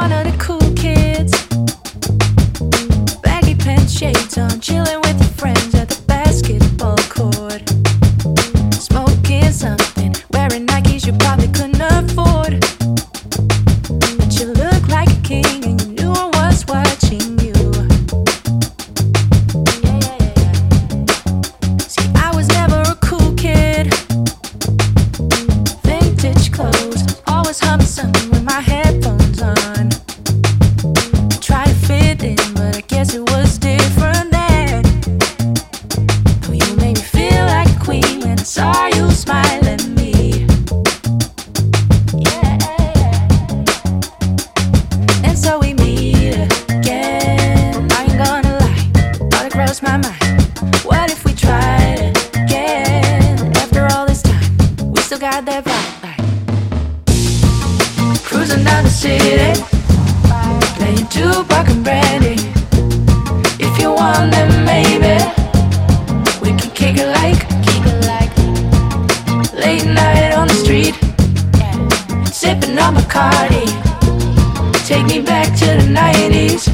wanted to cool. on the street, sipping on Bacardi. Take me back to the 90s,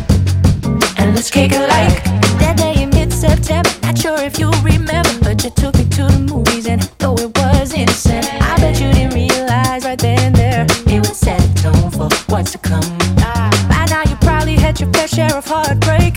and let's kick it like that day in mid September. Not sure if you remember, but you took me to the movies, and though it was innocent, I bet you didn't realize right then and there it was set tone for what's to come. By now, you probably had your fair share of heartbreak.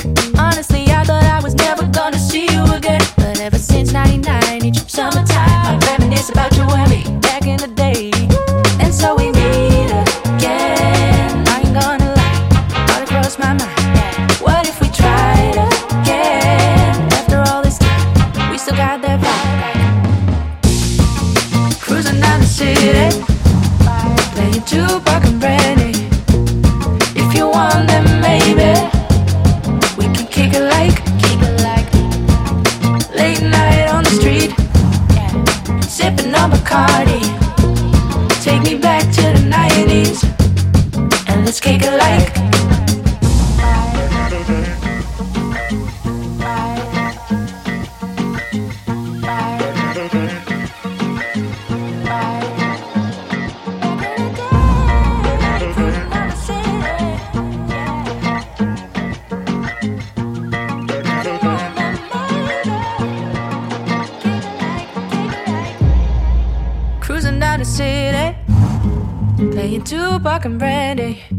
talking ready.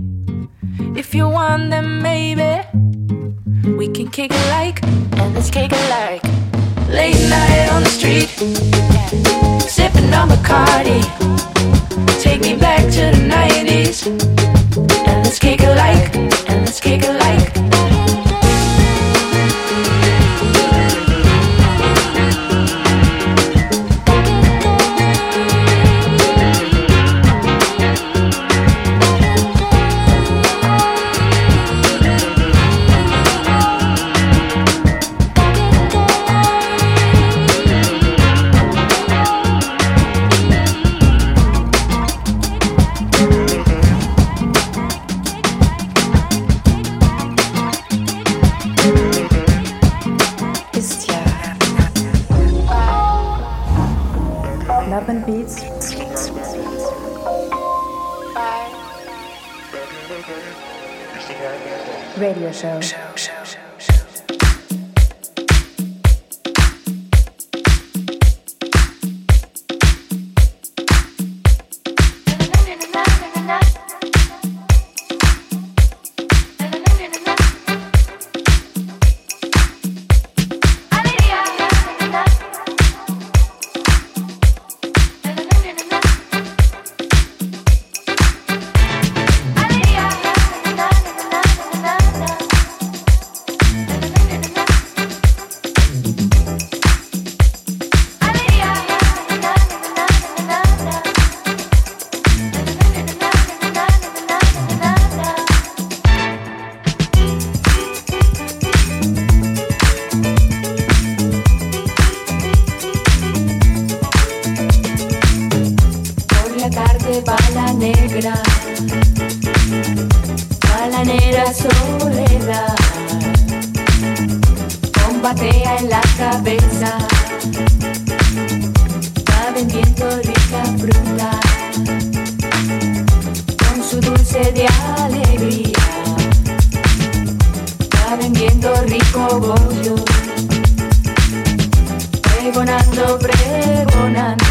Radio show. show. genera soledad. Combatea en la cabeza, va vendiendo rica fruta con su dulce de alegría. Va vendiendo rico bollo, pregonando, pregonando.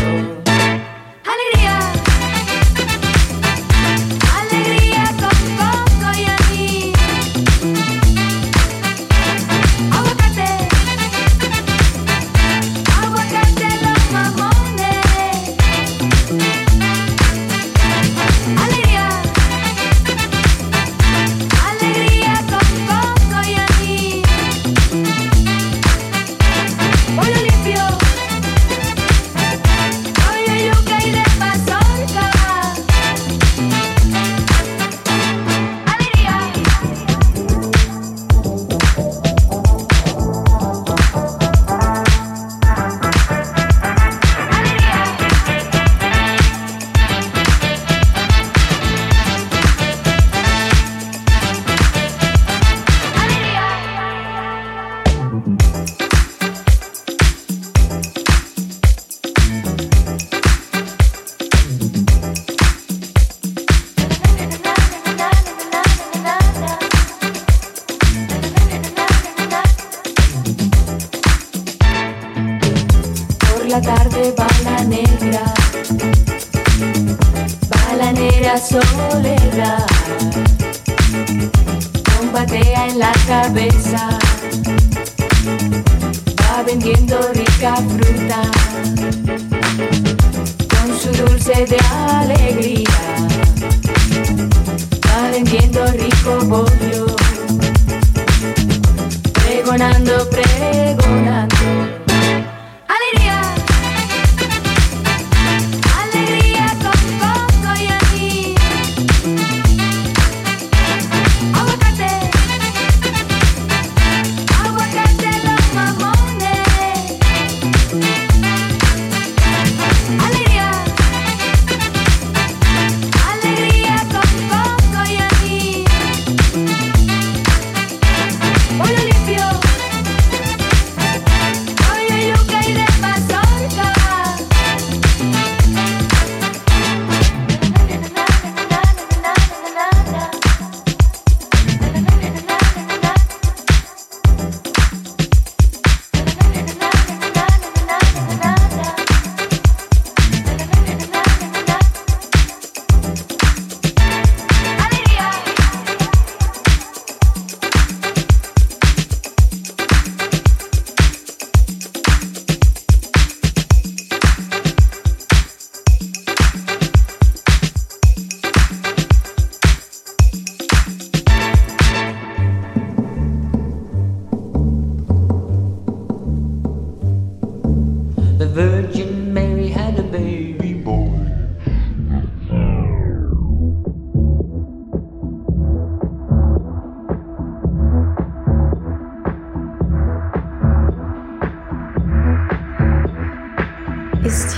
ist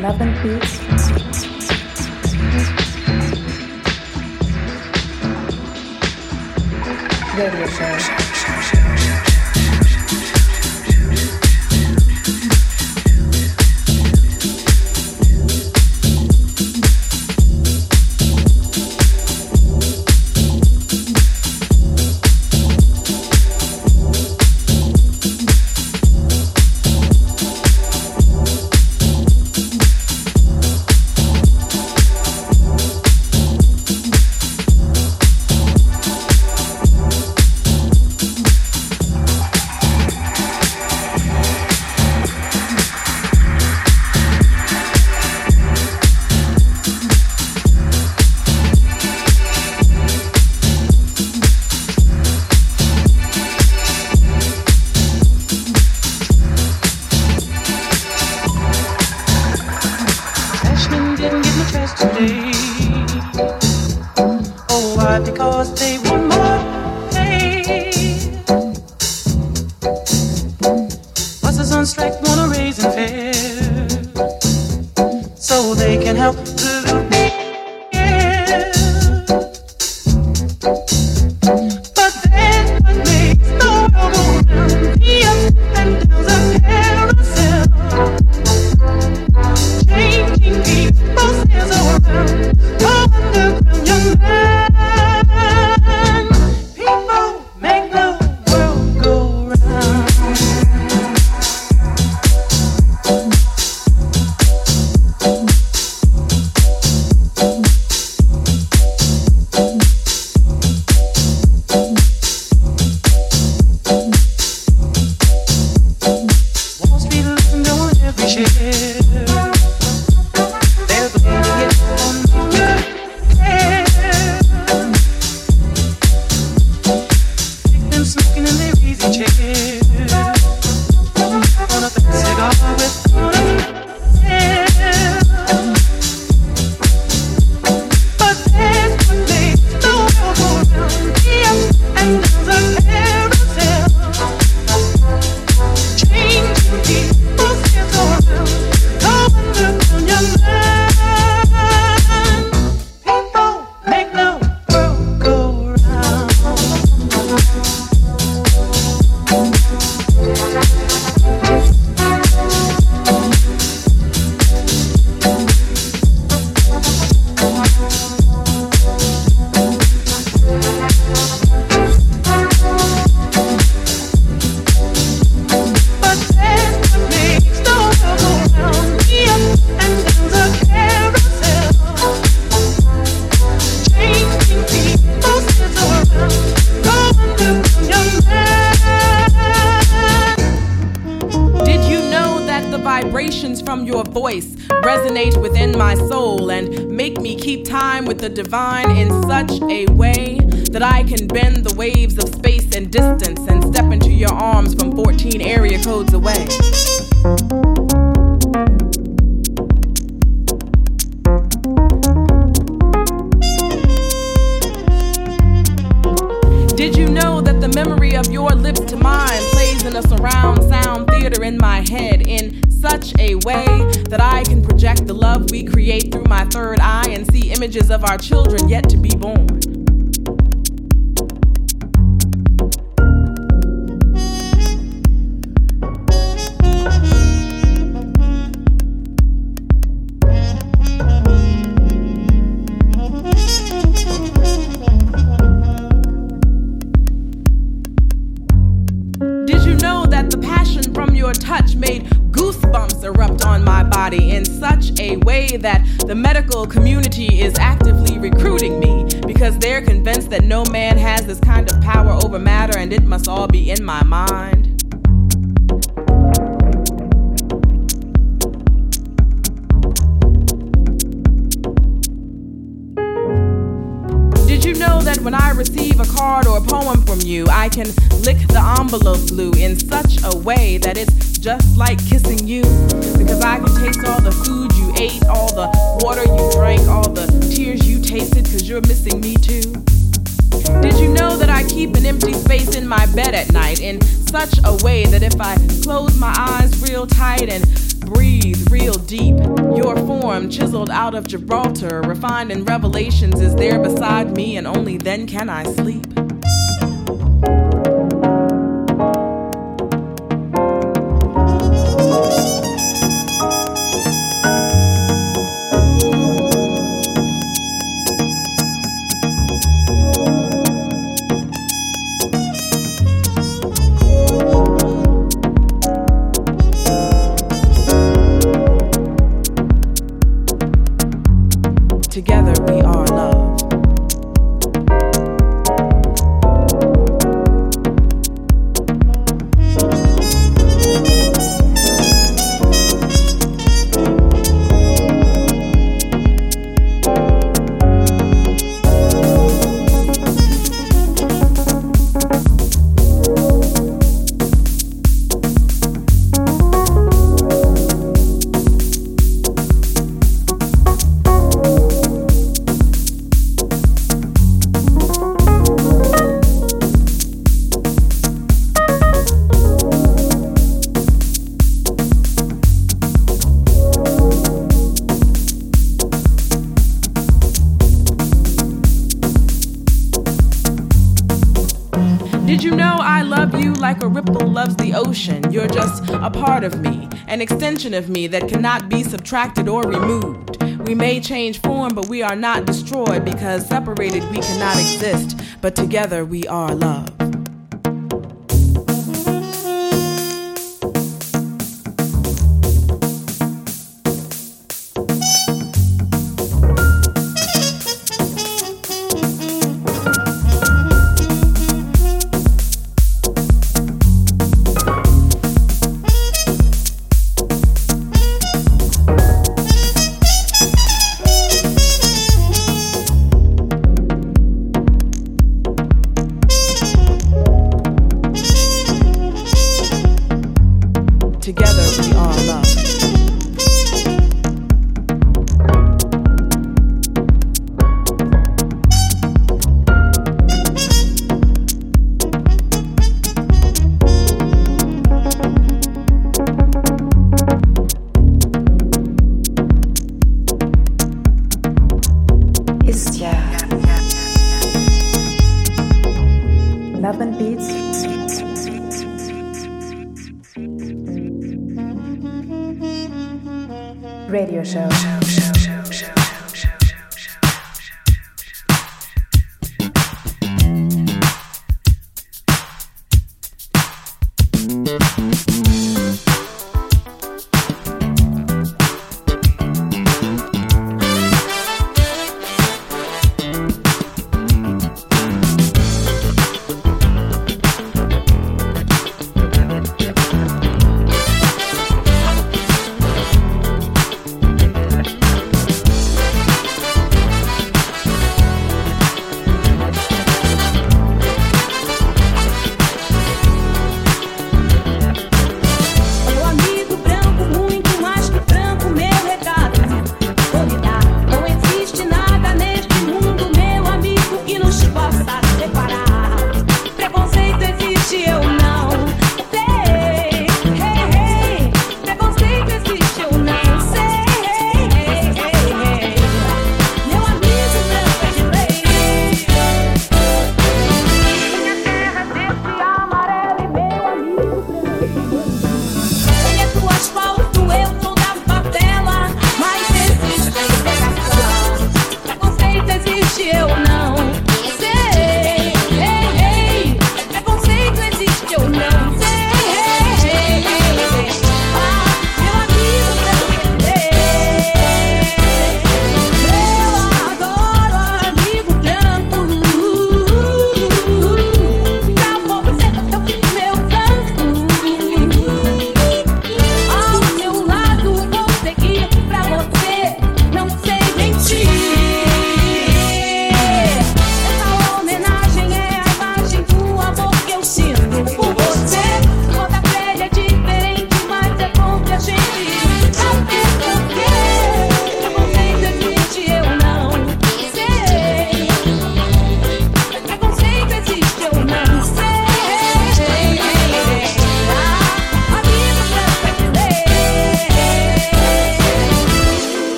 Love and Peace. Radio Show. didn't get me a today. Oh, why? Because they were. Your arms from 14 area codes away. Did you know that the memory of your lips to mine plays in a surround sound theater in my head in such a way that I can project the love we create through my third eye and see images of our children yet to be born? You know that when I receive a card or a poem from you, I can lick the envelope blue in such a way that it's just like kissing you? Because I can taste all the food you ate, all the water you drank, all the tears you tasted, because you're missing me too. Did you know that I keep an empty space in my bed at night in such a way that if I close my eyes real tight and breathe real deep, your form chiseled out of Gibraltar, refined in revelations, is there beside me, and only then can I sleep? An extension of me that cannot be subtracted or removed. We may change form, but we are not destroyed because separated we cannot exist, but together we are love.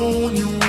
on you